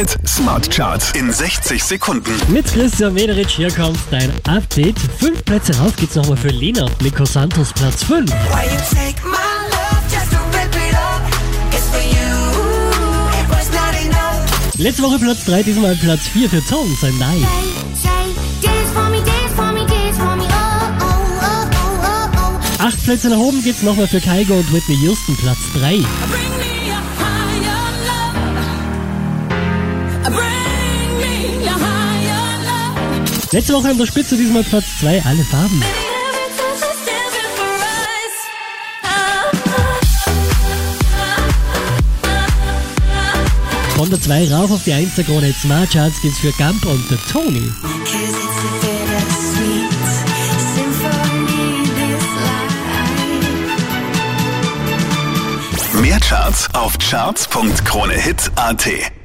Hit Smart Charts in 60 Sekunden. Mit Christian Mederich, hier kommt dein Update. Fünf Plätze rauf geht's nochmal für Lena. Nico Santos, Platz 5. Why you take my love just to rip it up? It's for you. It was not enough. Letzte Woche Platz 3, diesmal Platz 4 für Tom, sein Nein. Acht Plätze nach oben geht's nochmal für Kaigo und Whitney Houston, Platz 3. Letzte Woche an der Spitze, diesmal Platz 2, alle Farben. Von der 2 rauf auf die 1 der Krone Hit Smart Charts geht's für Gump und der Tony. Mehr Charts auf charts.kronehit.at.